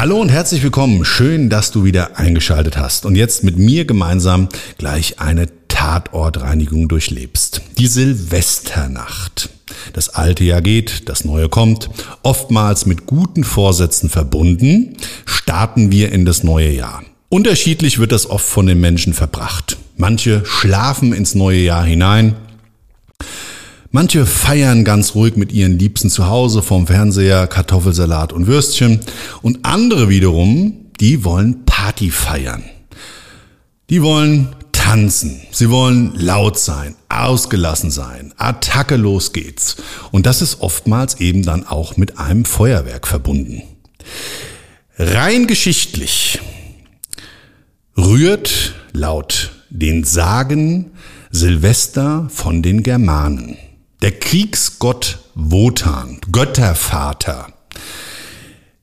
Hallo und herzlich willkommen. Schön, dass du wieder eingeschaltet hast und jetzt mit mir gemeinsam gleich eine Tatortreinigung durchlebst. Die Silvesternacht. Das alte Jahr geht, das neue kommt. Oftmals mit guten Vorsätzen verbunden, starten wir in das neue Jahr. Unterschiedlich wird das oft von den Menschen verbracht. Manche schlafen ins neue Jahr hinein, Manche feiern ganz ruhig mit ihren Liebsten zu Hause vom Fernseher Kartoffelsalat und Würstchen und andere wiederum, die wollen Party feiern. Die wollen tanzen, sie wollen laut sein, ausgelassen sein, Attacke los geht's. Und das ist oftmals eben dann auch mit einem Feuerwerk verbunden. Rein geschichtlich rührt laut den Sagen Silvester von den Germanen. Der Kriegsgott Wotan, Göttervater,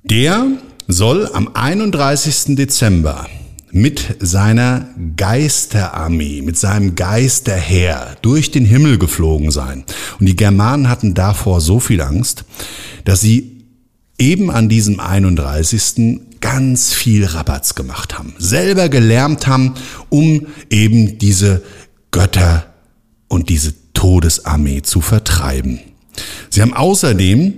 der soll am 31. Dezember mit seiner Geisterarmee, mit seinem Geisterheer durch den Himmel geflogen sein. Und die Germanen hatten davor so viel Angst, dass sie eben an diesem 31. ganz viel Rabatz gemacht haben, selber gelärmt haben, um eben diese Götter und diese Todesarmee zu vertreiben. Sie haben außerdem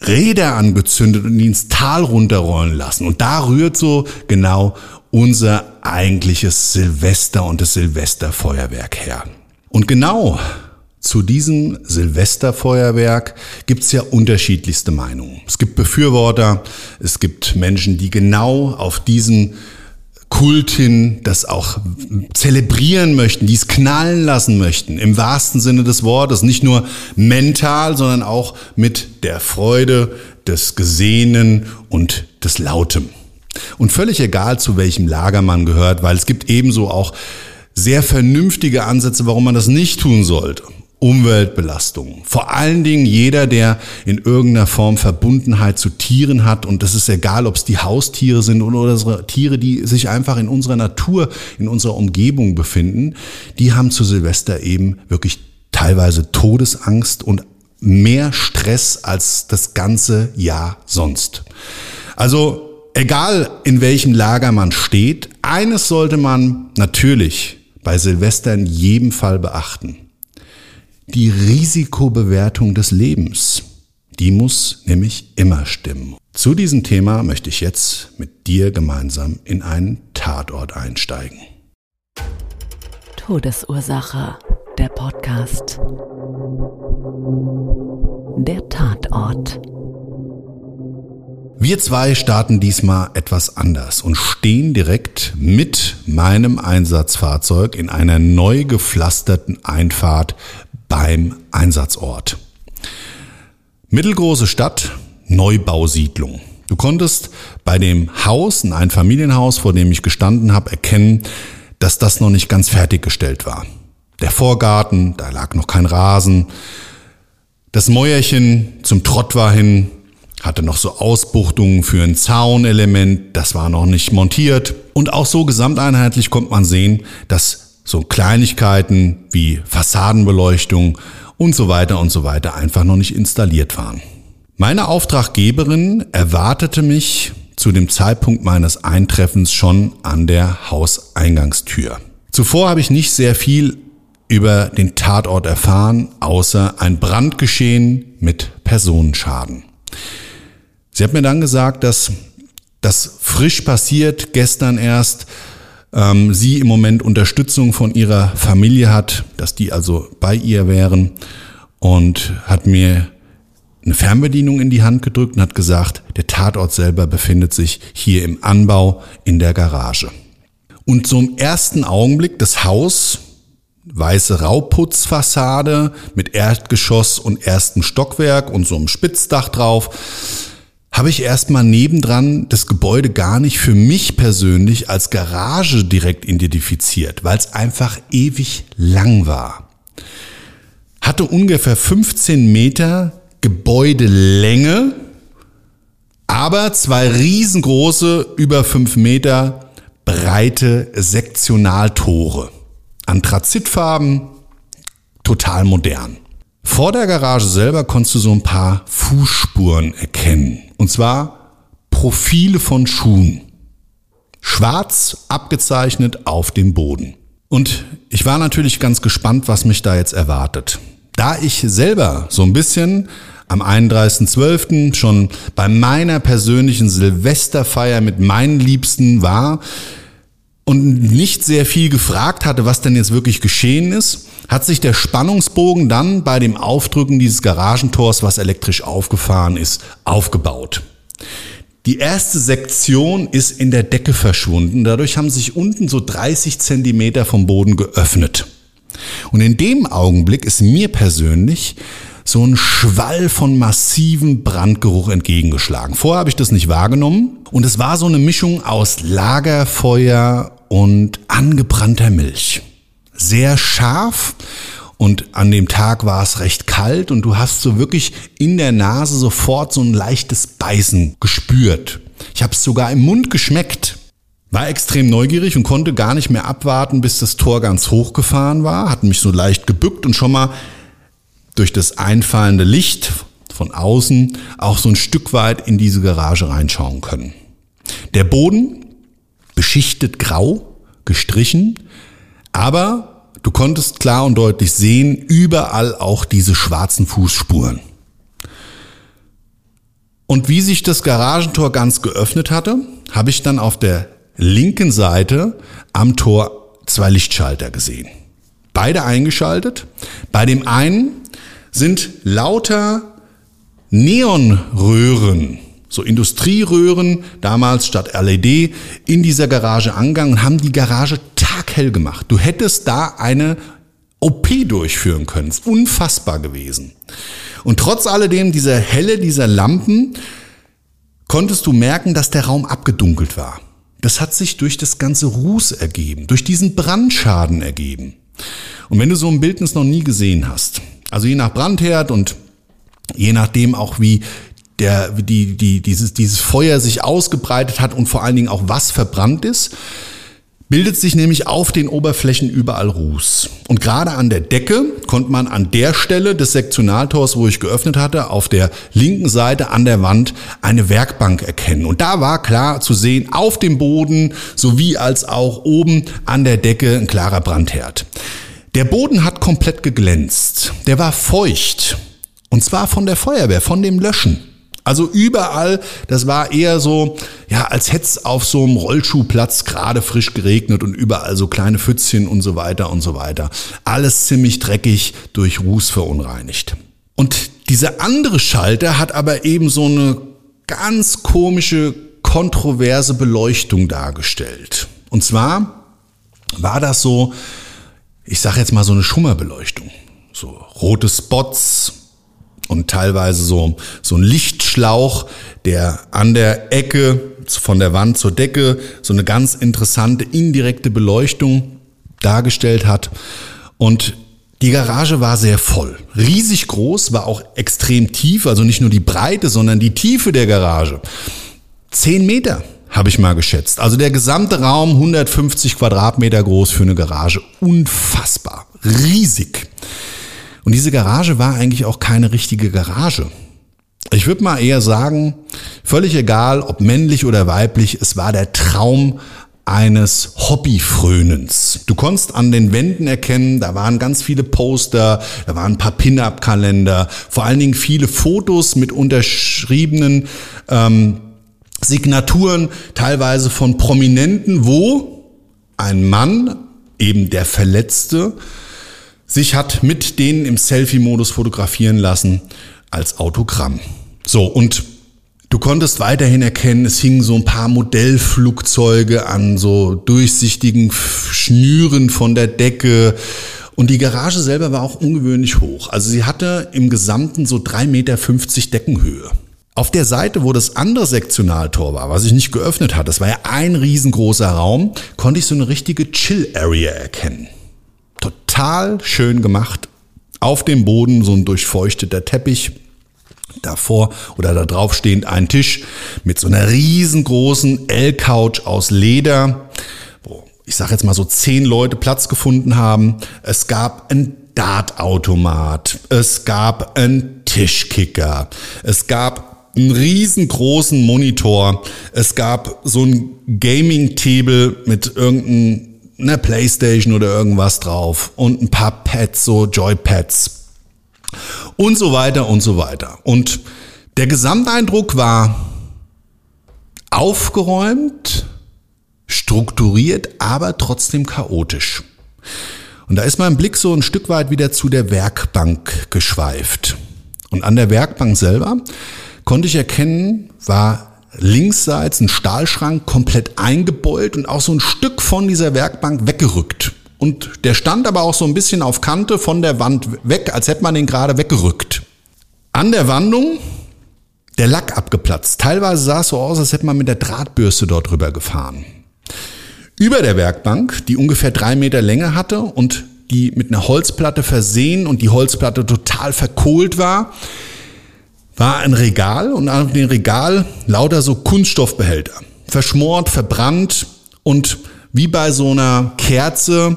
Räder angezündet und ihn ins Tal runterrollen lassen. Und da rührt so genau unser eigentliches Silvester und das Silvesterfeuerwerk her. Und genau zu diesem Silvesterfeuerwerk gibt es ja unterschiedlichste Meinungen. Es gibt Befürworter, es gibt Menschen, die genau auf diesen Kult hin das auch zelebrieren möchten, die es knallen lassen möchten, im wahrsten Sinne des Wortes, nicht nur mental, sondern auch mit der Freude des Gesehenen und des Lautem. Und völlig egal, zu welchem Lager man gehört, weil es gibt ebenso auch sehr vernünftige Ansätze, warum man das nicht tun sollte. Umweltbelastung. Vor allen Dingen jeder, der in irgendeiner Form Verbundenheit zu Tieren hat. Und das ist egal, ob es die Haustiere sind oder Tiere, die sich einfach in unserer Natur, in unserer Umgebung befinden. Die haben zu Silvester eben wirklich teilweise Todesangst und mehr Stress als das ganze Jahr sonst. Also egal in welchem Lager man steht, eines sollte man natürlich bei Silvester in jedem Fall beachten die Risikobewertung des Lebens. Die muss nämlich immer stimmen. Zu diesem Thema möchte ich jetzt mit dir gemeinsam in einen Tatort einsteigen. Todesursache, der Podcast. Der Tatort. Wir zwei starten diesmal etwas anders und stehen direkt mit meinem Einsatzfahrzeug in einer neu gepflasterten Einfahrt beim Einsatzort. Mittelgroße Stadt, Neubausiedlung. Du konntest bei dem Haus, ein Einfamilienhaus, vor dem ich gestanden habe, erkennen, dass das noch nicht ganz fertiggestellt war. Der Vorgarten, da lag noch kein Rasen. Das Mäuerchen zum Trott war hin, hatte noch so Ausbuchtungen für ein Zaunelement, das war noch nicht montiert. Und auch so gesamteinheitlich kommt man sehen, dass so Kleinigkeiten wie Fassadenbeleuchtung und so weiter und so weiter einfach noch nicht installiert waren. Meine Auftraggeberin erwartete mich zu dem Zeitpunkt meines Eintreffens schon an der Hauseingangstür. Zuvor habe ich nicht sehr viel über den Tatort erfahren, außer ein Brandgeschehen mit Personenschaden. Sie hat mir dann gesagt, dass das frisch passiert, gestern erst, ähm, sie im Moment Unterstützung von ihrer Familie hat, dass die also bei ihr wären und hat mir eine Fernbedienung in die Hand gedrückt und hat gesagt, der Tatort selber befindet sich hier im Anbau in der Garage. Und im ersten Augenblick das Haus, weiße Rauputzfassade mit Erdgeschoss und erstem Stockwerk und so einem Spitzdach drauf, habe ich erstmal nebendran das Gebäude gar nicht für mich persönlich als Garage direkt identifiziert, weil es einfach ewig lang war. Hatte ungefähr 15 Meter Gebäudelänge, aber zwei riesengroße, über fünf Meter breite Sektionaltore. Anthrazitfarben, total modern. Vor der Garage selber konntest du so ein paar Fußspuren erkennen. Und zwar Profile von Schuhen. Schwarz abgezeichnet auf dem Boden. Und ich war natürlich ganz gespannt, was mich da jetzt erwartet. Da ich selber so ein bisschen am 31.12. schon bei meiner persönlichen Silvesterfeier mit meinen Liebsten war, und nicht sehr viel gefragt hatte, was denn jetzt wirklich geschehen ist, hat sich der Spannungsbogen dann bei dem Aufdrücken dieses Garagentors, was elektrisch aufgefahren ist, aufgebaut. Die erste Sektion ist in der Decke verschwunden. Dadurch haben sich unten so 30 Zentimeter vom Boden geöffnet. Und in dem Augenblick ist mir persönlich so ein Schwall von massivem Brandgeruch entgegengeschlagen. Vorher habe ich das nicht wahrgenommen und es war so eine Mischung aus Lagerfeuer und angebrannter Milch. Sehr scharf und an dem Tag war es recht kalt und du hast so wirklich in der Nase sofort so ein leichtes Beißen gespürt. Ich habe es sogar im Mund geschmeckt. War extrem neugierig und konnte gar nicht mehr abwarten, bis das Tor ganz hochgefahren war, hat mich so leicht gebückt und schon mal durch das einfallende Licht von außen auch so ein Stück weit in diese Garage reinschauen können. Der Boden beschichtet grau, gestrichen, aber du konntest klar und deutlich sehen, überall auch diese schwarzen Fußspuren. Und wie sich das Garagentor ganz geöffnet hatte, habe ich dann auf der linken Seite am Tor zwei Lichtschalter gesehen. Beide eingeschaltet. Bei dem einen sind lauter Neonröhren, so Industrieröhren, damals statt LED, in dieser Garage angegangen und haben die Garage taghell gemacht. Du hättest da eine OP durchführen können. Ist unfassbar gewesen. Und trotz alledem dieser Helle dieser Lampen konntest du merken, dass der Raum abgedunkelt war. Das hat sich durch das ganze Ruß ergeben, durch diesen Brandschaden ergeben. Und wenn du so ein Bildnis noch nie gesehen hast, also je nach Brandherd und je nachdem auch wie der, die, die, dieses, dieses Feuer sich ausgebreitet hat und vor allen Dingen auch was verbrannt ist, bildet sich nämlich auf den Oberflächen überall Ruß. Und gerade an der Decke konnte man an der Stelle des Sektionaltors, wo ich geöffnet hatte, auf der linken Seite an der Wand eine Werkbank erkennen. Und da war klar zu sehen, auf dem Boden sowie als auch oben an der Decke ein klarer Brandherd. Der Boden hat komplett geglänzt. Der war feucht. Und zwar von der Feuerwehr, von dem Löschen. Also überall, das war eher so, ja, als hätte es auf so einem Rollschuhplatz gerade frisch geregnet und überall so kleine Pfützchen und so weiter und so weiter. Alles ziemlich dreckig durch Ruß verunreinigt. Und dieser andere Schalter hat aber eben so eine ganz komische, kontroverse Beleuchtung dargestellt. Und zwar war das so, ich sage jetzt mal so eine Schummerbeleuchtung. So rote Spots und teilweise so, so ein Lichtschlauch, der an der Ecke von der Wand zur Decke so eine ganz interessante indirekte Beleuchtung dargestellt hat. Und die Garage war sehr voll, riesig groß, war auch extrem tief, also nicht nur die Breite, sondern die Tiefe der Garage. Zehn Meter habe ich mal geschätzt. Also der gesamte Raum 150 Quadratmeter groß für eine Garage. Unfassbar. Riesig. Und diese Garage war eigentlich auch keine richtige Garage. Ich würde mal eher sagen, völlig egal, ob männlich oder weiblich, es war der Traum eines Hobbyfrönens. Du konntest an den Wänden erkennen, da waren ganz viele Poster, da waren ein paar Pin-up-Kalender, vor allen Dingen viele Fotos mit unterschriebenen ähm, Signaturen, teilweise von Prominenten, wo ein Mann, eben der Verletzte, sich hat mit denen im Selfie-Modus fotografieren lassen als Autogramm. So, und du konntest weiterhin erkennen, es hingen so ein paar Modellflugzeuge an so durchsichtigen Schnüren von der Decke. Und die Garage selber war auch ungewöhnlich hoch. Also sie hatte im Gesamten so 3,50 Meter Deckenhöhe. Auf der Seite, wo das andere Sektionaltor war, was ich nicht geöffnet hatte, das war ja ein riesengroßer Raum, konnte ich so eine richtige Chill-Area erkennen. Total schön gemacht. Auf dem Boden so ein durchfeuchteter Teppich. Davor oder da drauf stehend ein Tisch mit so einer riesengroßen L-Couch aus Leder, wo ich sage jetzt mal so zehn Leute Platz gefunden haben. Es gab ein Dartautomat, es gab einen Tischkicker, es gab einen riesengroßen Monitor, es gab so ein Gaming-Table mit irgendeiner Playstation oder irgendwas drauf und ein paar Pads, so Joypads und so weiter und so weiter. Und der Gesamteindruck war aufgeräumt, strukturiert, aber trotzdem chaotisch. Und da ist mein Blick so ein Stück weit wieder zu der Werkbank geschweift. Und an der Werkbank selber konnte ich erkennen, war linksseits ein Stahlschrank komplett eingebeult und auch so ein Stück von dieser Werkbank weggerückt. Und der stand aber auch so ein bisschen auf Kante von der Wand weg, als hätte man ihn gerade weggerückt. An der Wandung der Lack abgeplatzt. Teilweise sah es so aus, als hätte man mit der Drahtbürste dort drüber gefahren. Über der Werkbank, die ungefähr drei Meter Länge hatte und die mit einer Holzplatte versehen und die Holzplatte total verkohlt war, war ein Regal und auf dem Regal lauter so Kunststoffbehälter. Verschmort, verbrannt und wie bei so einer Kerze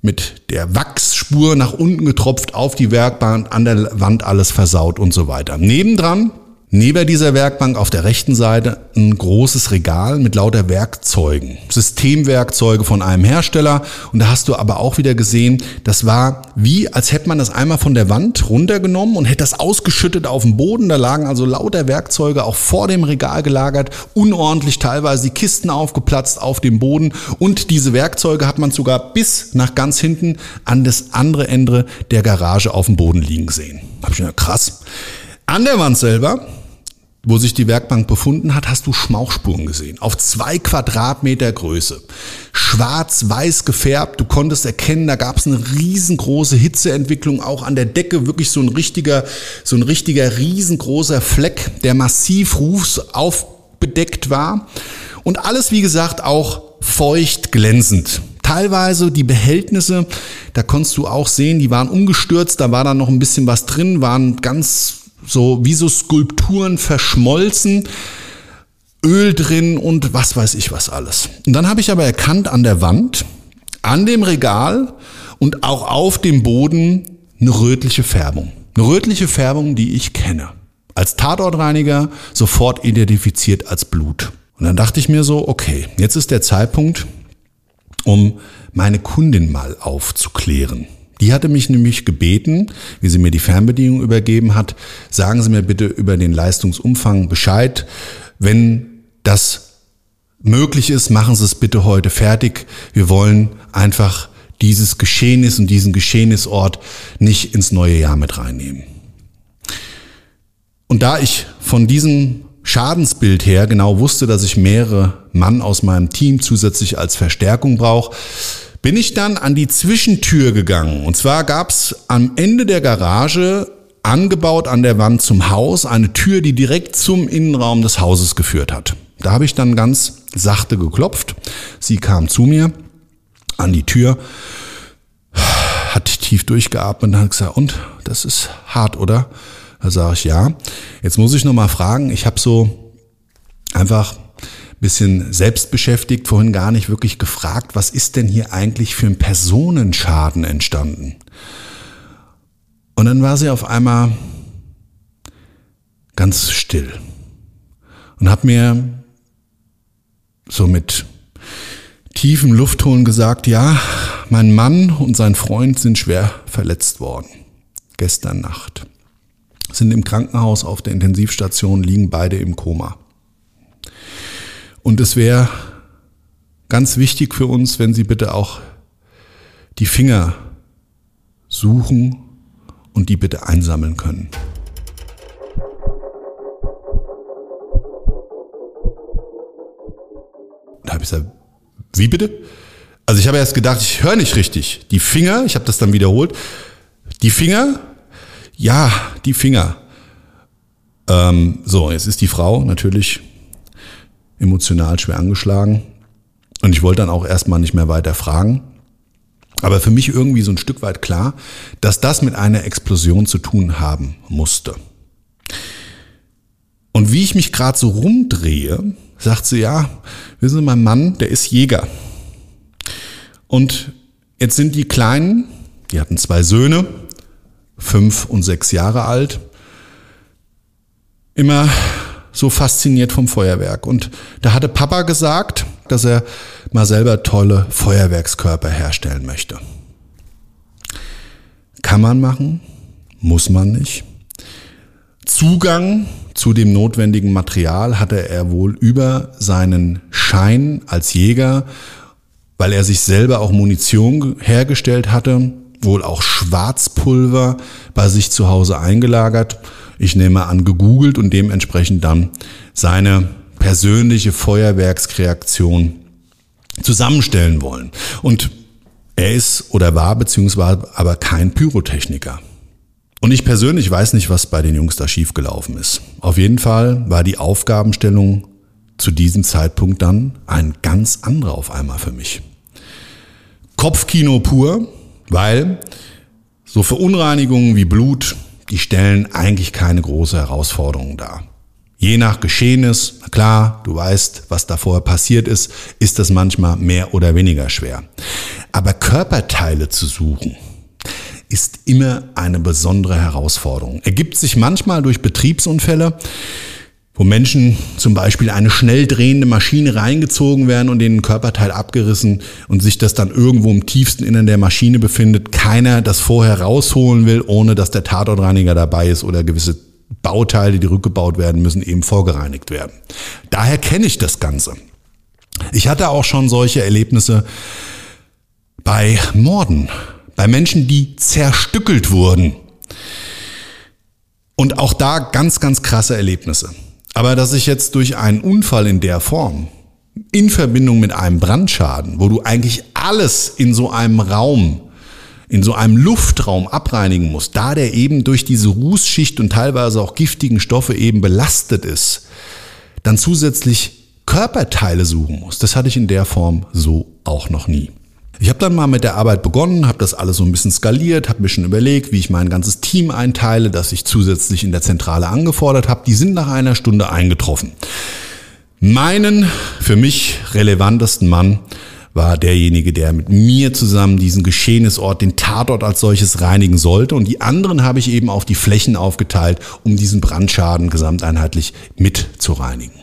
mit der Wachsspur nach unten getropft auf die Werkbank, an der Wand alles versaut und so weiter. Nebendran Neben dieser Werkbank auf der rechten Seite ein großes Regal mit lauter Werkzeugen, Systemwerkzeuge von einem Hersteller. Und da hast du aber auch wieder gesehen, das war wie, als hätte man das einmal von der Wand runtergenommen und hätte das ausgeschüttet auf dem Boden. Da lagen also lauter Werkzeuge auch vor dem Regal gelagert, unordentlich teilweise die Kisten aufgeplatzt auf dem Boden. Und diese Werkzeuge hat man sogar bis nach ganz hinten an das andere Ende der Garage auf dem Boden liegen sehen. Hab ich mir krass. An der Wand selber wo sich die Werkbank befunden hat, hast du Schmauchspuren gesehen. Auf zwei Quadratmeter Größe. Schwarz-weiß gefärbt. Du konntest erkennen, da gab es eine riesengroße Hitzeentwicklung. Auch an der Decke wirklich so ein richtiger, so ein richtiger riesengroßer Fleck, der massiv rufsaufbedeckt war. Und alles, wie gesagt, auch feucht glänzend. Teilweise die Behältnisse, da konntest du auch sehen, die waren umgestürzt, da war dann noch ein bisschen was drin, waren ganz so wie so Skulpturen verschmolzen, Öl drin und was weiß ich was alles. Und dann habe ich aber erkannt an der Wand, an dem Regal und auch auf dem Boden eine rötliche Färbung. Eine rötliche Färbung, die ich kenne. Als Tatortreiniger sofort identifiziert als Blut. Und dann dachte ich mir so, okay, jetzt ist der Zeitpunkt, um meine Kundin mal aufzuklären. Die hatte mich nämlich gebeten, wie sie mir die Fernbedienung übergeben hat, sagen Sie mir bitte über den Leistungsumfang Bescheid. Wenn das möglich ist, machen Sie es bitte heute fertig. Wir wollen einfach dieses Geschehnis und diesen Geschehnisort nicht ins neue Jahr mit reinnehmen. Und da ich von diesem Schadensbild her genau wusste, dass ich mehrere Mann aus meinem Team zusätzlich als Verstärkung brauche, bin ich dann an die Zwischentür gegangen. Und zwar gab's am Ende der Garage angebaut an der Wand zum Haus eine Tür, die direkt zum Innenraum des Hauses geführt hat. Da habe ich dann ganz sachte geklopft. Sie kam zu mir an die Tür, hat tief durchgeatmet und hat gesagt, und das ist hart, oder? Da sage ich ja. Jetzt muss ich noch mal fragen, ich habe so einfach bisschen selbst beschäftigt, vorhin gar nicht wirklich gefragt, was ist denn hier eigentlich für ein Personenschaden entstanden? Und dann war sie auf einmal ganz still und habe mir so mit tiefem Luftholen gesagt, ja, mein Mann und sein Freund sind schwer verletzt worden. Gestern Nacht. Sind im Krankenhaus auf der Intensivstation, liegen beide im Koma. Und es wäre ganz wichtig für uns, wenn Sie bitte auch die Finger suchen und die bitte einsammeln können. Da habe ich gesagt, wie bitte? Also ich habe erst gedacht, ich höre nicht richtig. Die Finger, ich habe das dann wiederholt. Die Finger, ja, die Finger. Ähm, so, jetzt ist die Frau natürlich emotional schwer angeschlagen. Und ich wollte dann auch erstmal nicht mehr weiter fragen. Aber für mich irgendwie so ein Stück weit klar, dass das mit einer Explosion zu tun haben musste. Und wie ich mich gerade so rumdrehe, sagt sie, ja, wissen Sie, mein Mann, der ist Jäger. Und jetzt sind die Kleinen, die hatten zwei Söhne, fünf und sechs Jahre alt, immer so fasziniert vom Feuerwerk. Und da hatte Papa gesagt, dass er mal selber tolle Feuerwerkskörper herstellen möchte. Kann man machen, muss man nicht. Zugang zu dem notwendigen Material hatte er wohl über seinen Schein als Jäger, weil er sich selber auch Munition hergestellt hatte, wohl auch Schwarzpulver bei sich zu Hause eingelagert. Ich nehme an, gegoogelt und dementsprechend dann seine persönliche Feuerwerkskreation zusammenstellen wollen. Und er ist oder war beziehungsweise aber kein Pyrotechniker. Und ich persönlich weiß nicht, was bei den Jungs da schiefgelaufen ist. Auf jeden Fall war die Aufgabenstellung zu diesem Zeitpunkt dann ein ganz anderer auf einmal für mich. Kopfkino pur, weil so Verunreinigungen wie Blut, die stellen eigentlich keine große Herausforderung dar. Je nach Geschehnis, klar, du weißt, was da vorher passiert ist, ist das manchmal mehr oder weniger schwer. Aber Körperteile zu suchen, ist immer eine besondere Herausforderung. Ergibt sich manchmal durch Betriebsunfälle, wo Menschen zum Beispiel eine schnell drehende Maschine reingezogen werden und den Körperteil abgerissen und sich das dann irgendwo im tiefsten Innern der Maschine befindet, keiner das vorher rausholen will, ohne dass der Tatortreiniger dabei ist oder gewisse Bauteile, die rückgebaut werden müssen, eben vorgereinigt werden. Daher kenne ich das Ganze. Ich hatte auch schon solche Erlebnisse bei Morden bei Menschen, die zerstückelt wurden. Und auch da ganz, ganz krasse Erlebnisse. Aber dass ich jetzt durch einen Unfall in der Form, in Verbindung mit einem Brandschaden, wo du eigentlich alles in so einem Raum, in so einem Luftraum abreinigen musst, da der eben durch diese Rußschicht und teilweise auch giftigen Stoffe eben belastet ist, dann zusätzlich Körperteile suchen musst. Das hatte ich in der Form so auch noch nie. Ich habe dann mal mit der Arbeit begonnen, habe das alles so ein bisschen skaliert, habe mir schon überlegt, wie ich mein ganzes Team einteile, das ich zusätzlich in der Zentrale angefordert habe. Die sind nach einer Stunde eingetroffen. Meinen für mich relevantesten Mann war derjenige, der mit mir zusammen diesen Geschehnisort, den Tatort als solches reinigen sollte. Und die anderen habe ich eben auf die Flächen aufgeteilt, um diesen Brandschaden gesamteinheitlich mit zu reinigen.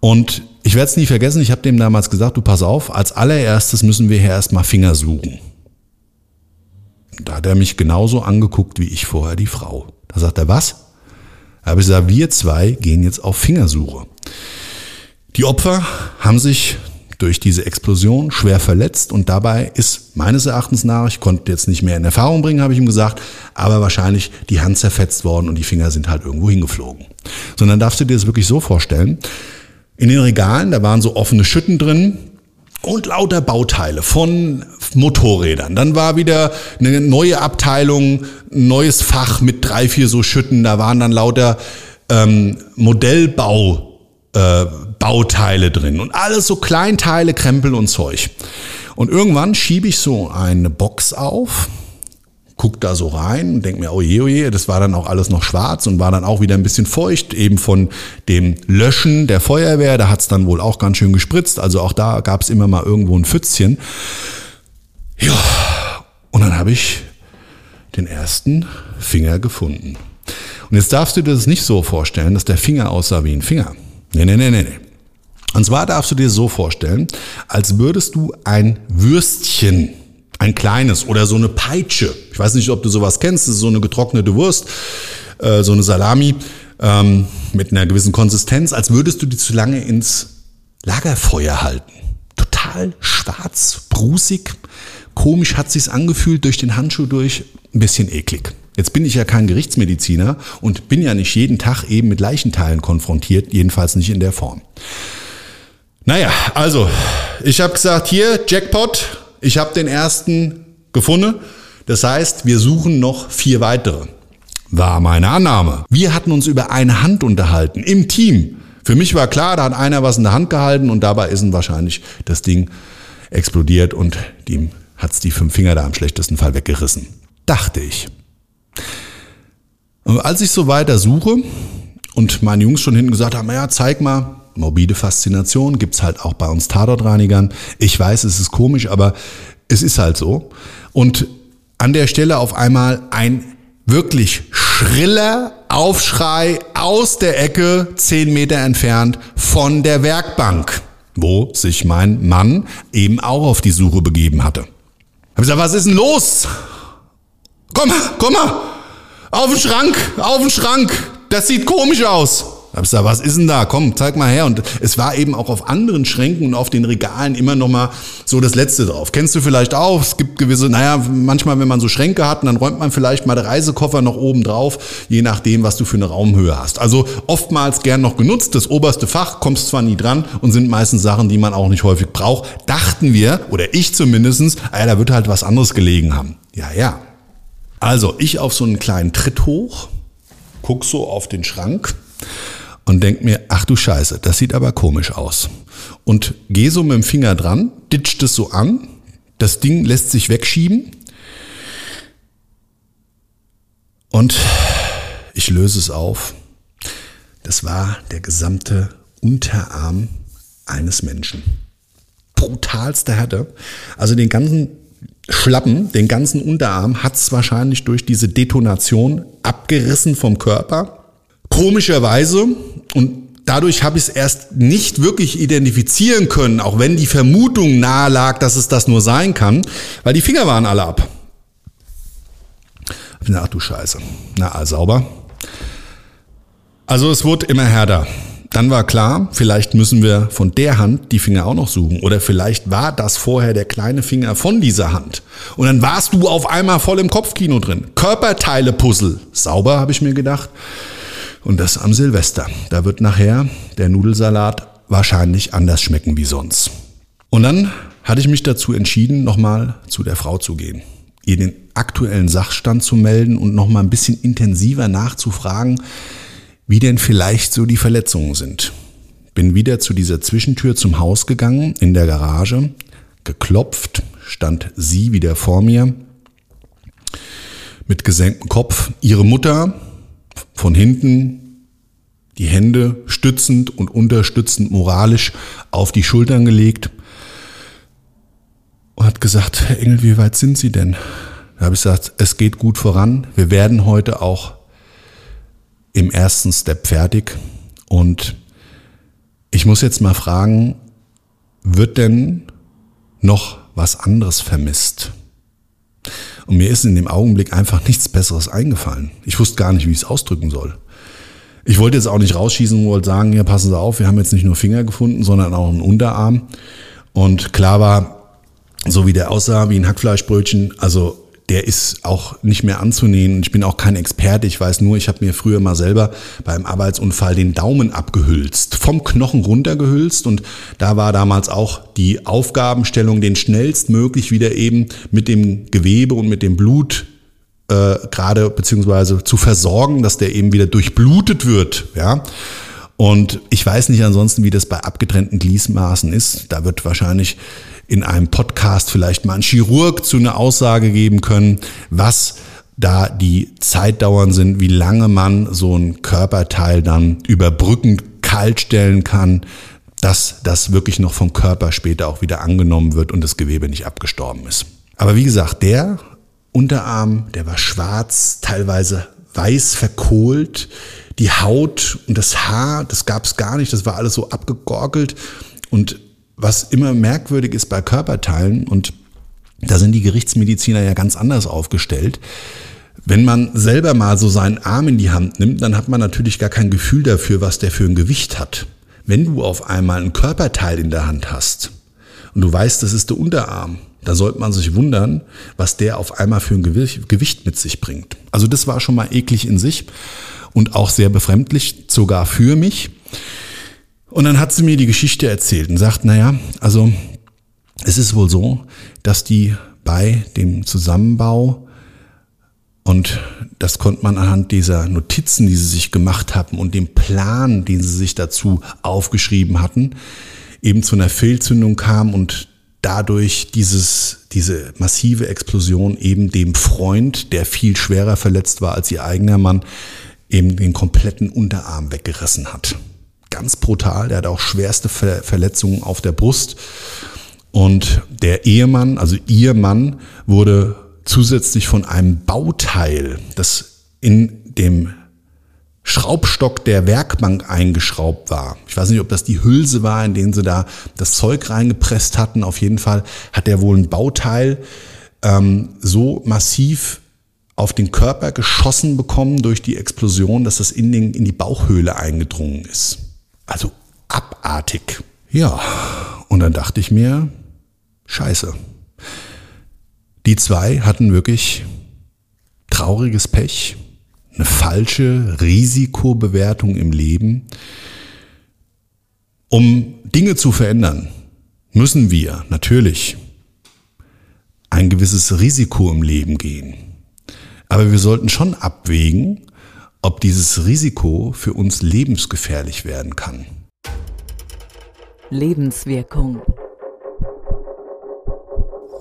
Und ich werde es nie vergessen, ich habe dem damals gesagt, du pass auf, als allererstes müssen wir hier erstmal Finger suchen. Da hat er mich genauso angeguckt wie ich vorher die Frau. Da sagt er, was? Da habe ich gesagt, wir zwei gehen jetzt auf Fingersuche. Die Opfer haben sich durch diese Explosion schwer verletzt und dabei ist meines Erachtens nach, ich konnte jetzt nicht mehr in Erfahrung bringen, habe ich ihm gesagt, aber wahrscheinlich die Hand zerfetzt worden und die Finger sind halt irgendwo hingeflogen. Sondern darfst du dir das wirklich so vorstellen, in den Regalen, da waren so offene Schütten drin und lauter Bauteile von Motorrädern. Dann war wieder eine neue Abteilung, ein neues Fach mit drei, vier so Schütten. Da waren dann lauter ähm, Modellbau äh, Bauteile drin und alles so Kleinteile, Krempel und Zeug. Und irgendwann schiebe ich so eine Box auf guck da so rein und denk mir, oh je, oh je, das war dann auch alles noch schwarz und war dann auch wieder ein bisschen feucht, eben von dem Löschen der Feuerwehr. Da hat's dann wohl auch ganz schön gespritzt. Also auch da gab's immer mal irgendwo ein Pfützchen. Ja, und dann habe ich den ersten Finger gefunden. Und jetzt darfst du dir das nicht so vorstellen, dass der Finger aussah wie ein Finger. Nee, nee, nee, nee, nee. Und zwar darfst du dir so vorstellen, als würdest du ein Würstchen, ein kleines oder so eine Peitsche, ich weiß nicht, ob du sowas kennst, das ist so eine getrocknete Wurst, äh, so eine Salami ähm, mit einer gewissen Konsistenz, als würdest du die zu lange ins Lagerfeuer halten. Total schwarz, brusig, komisch hat sich's angefühlt durch den Handschuh durch, ein bisschen eklig. Jetzt bin ich ja kein Gerichtsmediziner und bin ja nicht jeden Tag eben mit Leichenteilen konfrontiert, jedenfalls nicht in der Form. Naja, also, ich habe gesagt, hier, Jackpot, ich habe den ersten gefunden. Das heißt, wir suchen noch vier weitere. War meine Annahme. Wir hatten uns über eine Hand unterhalten, im Team. Für mich war klar, da hat einer was in der Hand gehalten und dabei ist wahrscheinlich das Ding explodiert und dem hat's die fünf Finger da im schlechtesten Fall weggerissen. Dachte ich. Und als ich so weiter suche und meine Jungs schon hinten gesagt haben, ja, zeig mal, morbide Faszination gibt's halt auch bei uns Tatortreinigern. Ich weiß, es ist komisch, aber es ist halt so. Und an der Stelle auf einmal ein wirklich schriller Aufschrei aus der Ecke, zehn Meter entfernt von der Werkbank, wo sich mein Mann eben auch auf die Suche begeben hatte. Hab gesagt, was ist denn los? Komm, komm mal, auf den Schrank, auf den Schrank, das sieht komisch aus. Hab gesagt, was ist denn da? Komm, zeig mal her. Und es war eben auch auf anderen Schränken und auf den Regalen immer noch mal so das Letzte drauf. Kennst du vielleicht auch? Es gibt gewisse, naja, manchmal, wenn man so Schränke hat, dann räumt man vielleicht mal den Reisekoffer noch oben drauf, je nachdem, was du für eine Raumhöhe hast. Also oftmals gern noch genutzt. Das oberste Fach kommst zwar nie dran und sind meistens Sachen, die man auch nicht häufig braucht. Dachten wir, oder ich zumindestens, ah, da wird halt was anderes gelegen haben. Ja, ja. Also ich auf so einen kleinen Tritt hoch, guck so auf den Schrank und denk mir, ach du Scheiße, das sieht aber komisch aus. Und geh so mit dem Finger dran, ditcht es so an, das Ding lässt sich wegschieben und ich löse es auf. Das war der gesamte Unterarm eines Menschen. Brutalste Härte. Also den ganzen Schlappen, den ganzen Unterarm hat es wahrscheinlich durch diese Detonation abgerissen vom Körper Komischerweise, und dadurch habe ich es erst nicht wirklich identifizieren können, auch wenn die Vermutung nahe lag, dass es das nur sein kann, weil die Finger waren alle ab. Ach du Scheiße. Na, sauber. Also es wurde immer härter. Dann war klar, vielleicht müssen wir von der Hand die Finger auch noch suchen. Oder vielleicht war das vorher der kleine Finger von dieser Hand. Und dann warst du auf einmal voll im Kopfkino drin. Körperteile-Puzzle. Sauber, habe ich mir gedacht. Und das am Silvester. Da wird nachher der Nudelsalat wahrscheinlich anders schmecken wie sonst. Und dann hatte ich mich dazu entschieden, nochmal zu der Frau zu gehen, ihr den aktuellen Sachstand zu melden und nochmal ein bisschen intensiver nachzufragen, wie denn vielleicht so die Verletzungen sind. Bin wieder zu dieser Zwischentür zum Haus gegangen, in der Garage, geklopft, stand sie wieder vor mir, mit gesenktem Kopf. Ihre Mutter von hinten die Hände stützend und unterstützend moralisch auf die Schultern gelegt und hat gesagt, Herr Engel, wie weit sind Sie denn? Da habe ich gesagt, es geht gut voran. Wir werden heute auch im ersten Step fertig. Und ich muss jetzt mal fragen, wird denn noch was anderes vermisst? Und mir ist in dem Augenblick einfach nichts Besseres eingefallen. Ich wusste gar nicht, wie ich es ausdrücken soll. Ich wollte jetzt auch nicht rausschießen und wollte sagen, ja, passen Sie auf, wir haben jetzt nicht nur Finger gefunden, sondern auch einen Unterarm. Und klar war, so wie der aussah, wie ein Hackfleischbrötchen, also der ist auch nicht mehr anzunehmen. Ich bin auch kein Experte. Ich weiß nur, ich habe mir früher mal selber beim Arbeitsunfall den Daumen abgehülst, vom Knochen runtergehülst. Und da war damals auch die Aufgabenstellung, den schnellstmöglich wieder eben mit dem Gewebe und mit dem Blut äh, gerade beziehungsweise zu versorgen, dass der eben wieder durchblutet wird. Ja. Und ich weiß nicht ansonsten, wie das bei abgetrennten Gliesmaßen ist. Da wird wahrscheinlich in einem Podcast vielleicht mal ein Chirurg zu einer Aussage geben können, was da die Zeitdauern sind, wie lange man so ein Körperteil dann überbrückend kalt stellen kann, dass das wirklich noch vom Körper später auch wieder angenommen wird und das Gewebe nicht abgestorben ist. Aber wie gesagt, der Unterarm, der war schwarz, teilweise weiß verkohlt. Die Haut und das Haar, das gab es gar nicht, das war alles so abgegorgelt. Und was immer merkwürdig ist bei Körperteilen, und da sind die Gerichtsmediziner ja ganz anders aufgestellt, wenn man selber mal so seinen Arm in die Hand nimmt, dann hat man natürlich gar kein Gefühl dafür, was der für ein Gewicht hat. Wenn du auf einmal ein Körperteil in der Hand hast und du weißt, das ist der Unterarm, da sollte man sich wundern, was der auf einmal für ein Gewicht mit sich bringt. Also das war schon mal eklig in sich und auch sehr befremdlich, sogar für mich. Und dann hat sie mir die Geschichte erzählt und sagt, naja, also es ist wohl so, dass die bei dem Zusammenbau und das konnte man anhand dieser Notizen, die sie sich gemacht haben und dem Plan, den sie sich dazu aufgeschrieben hatten, eben zu einer Fehlzündung kam und dadurch dieses, diese massive Explosion eben dem Freund, der viel schwerer verletzt war als ihr eigener Mann, eben den kompletten Unterarm weggerissen hat. Ganz brutal, der hat auch schwerste Ver Verletzungen auf der Brust. Und der Ehemann, also ihr Mann, wurde zusätzlich von einem Bauteil, das in dem Schraubstock der Werkbank eingeschraubt war. Ich weiß nicht, ob das die Hülse war, in denen sie da das Zeug reingepresst hatten. Auf jeden Fall hat er wohl ein Bauteil ähm, so massiv auf den Körper geschossen bekommen durch die Explosion, dass das in, den, in die Bauchhöhle eingedrungen ist. Also abartig. Ja, und dann dachte ich mir, scheiße. Die zwei hatten wirklich trauriges Pech, eine falsche Risikobewertung im Leben. Um Dinge zu verändern, müssen wir natürlich ein gewisses Risiko im Leben gehen. Aber wir sollten schon abwägen, ob dieses Risiko für uns lebensgefährlich werden kann. Lebenswirkung.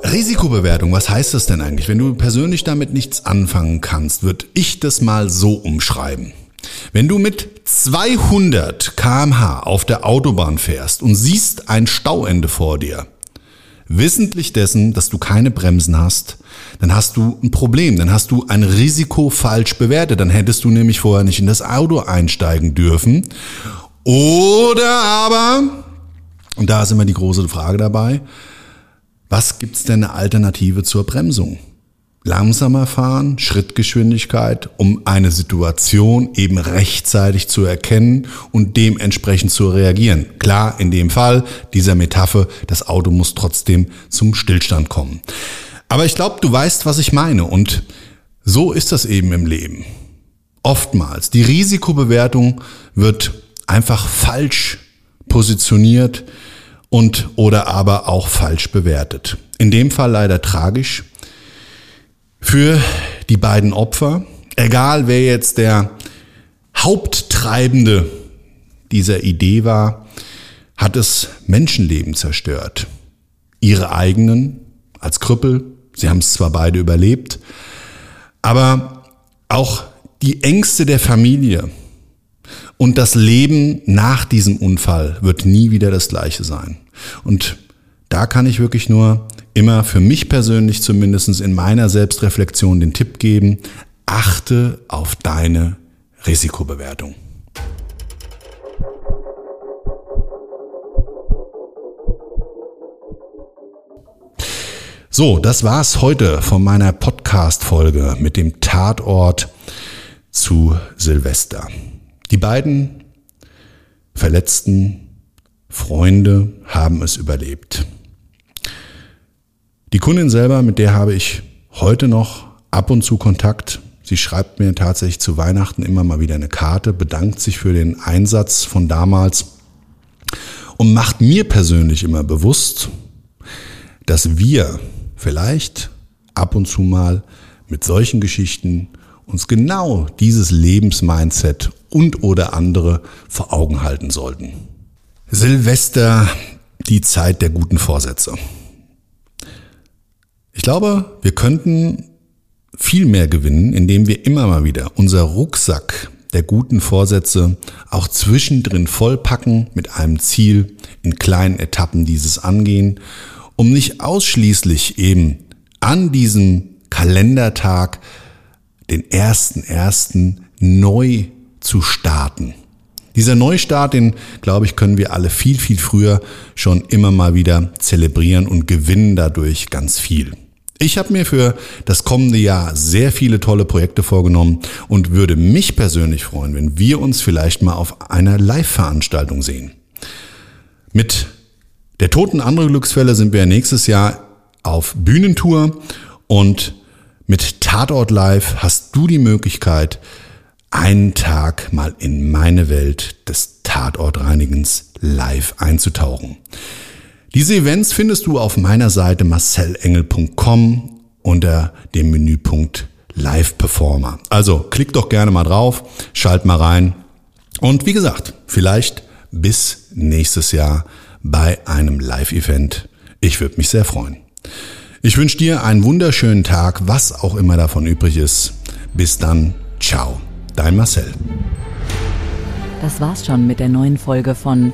Risikobewertung, was heißt das denn eigentlich? Wenn du persönlich damit nichts anfangen kannst, würde ich das mal so umschreiben. Wenn du mit 200 kmh auf der Autobahn fährst und siehst ein Stauende vor dir, wissentlich dessen, dass du keine Bremsen hast, dann hast du ein Problem, dann hast du ein Risiko falsch bewertet, dann hättest du nämlich vorher nicht in das Auto einsteigen dürfen. Oder aber, und da ist immer die große Frage dabei, was gibt's denn eine Alternative zur Bremsung? Langsamer fahren, Schrittgeschwindigkeit, um eine Situation eben rechtzeitig zu erkennen und dementsprechend zu reagieren. Klar, in dem Fall dieser Metapher, das Auto muss trotzdem zum Stillstand kommen. Aber ich glaube, du weißt, was ich meine und so ist das eben im Leben. Oftmals. Die Risikobewertung wird einfach falsch positioniert und oder aber auch falsch bewertet. In dem Fall leider tragisch für die beiden Opfer, egal wer jetzt der Haupttreibende dieser Idee war, hat es Menschenleben zerstört. Ihre eigenen als Krüppel, sie haben es zwar beide überlebt, aber auch die Ängste der Familie, und das Leben nach diesem Unfall wird nie wieder das gleiche sein. Und da kann ich wirklich nur immer für mich persönlich zumindest in meiner Selbstreflexion den Tipp geben, achte auf deine Risikobewertung. So, das war's heute von meiner Podcast-Folge mit dem Tatort zu Silvester. Die beiden verletzten Freunde haben es überlebt. Die Kundin selber, mit der habe ich heute noch ab und zu Kontakt. Sie schreibt mir tatsächlich zu Weihnachten immer mal wieder eine Karte, bedankt sich für den Einsatz von damals und macht mir persönlich immer bewusst, dass wir vielleicht ab und zu mal mit solchen Geschichten uns genau dieses Lebensmindset und oder andere vor Augen halten sollten. Silvester, die Zeit der guten Vorsätze. Ich glaube, wir könnten viel mehr gewinnen, indem wir immer mal wieder unser Rucksack der guten Vorsätze auch zwischendrin vollpacken mit einem Ziel, in kleinen Etappen dieses angehen, um nicht ausschließlich eben an diesem Kalendertag den ersten ersten neu zu starten. Dieser Neustart, den glaube ich, können wir alle viel, viel früher schon immer mal wieder zelebrieren und gewinnen dadurch ganz viel. Ich habe mir für das kommende Jahr sehr viele tolle Projekte vorgenommen und würde mich persönlich freuen, wenn wir uns vielleicht mal auf einer Live-Veranstaltung sehen. Mit der Toten andere Glücksfälle sind wir nächstes Jahr auf Bühnentour und mit Tatort Live hast du die Möglichkeit, einen Tag mal in meine Welt des Tatortreinigens live einzutauchen. Diese Events findest du auf meiner Seite marcelengel.com unter dem Menüpunkt Live Performer. Also klick doch gerne mal drauf, schalt mal rein und wie gesagt, vielleicht bis nächstes Jahr bei einem Live-Event. Ich würde mich sehr freuen. Ich wünsche dir einen wunderschönen Tag, was auch immer davon übrig ist. Bis dann, ciao, dein Marcel. Das war's schon mit der neuen Folge von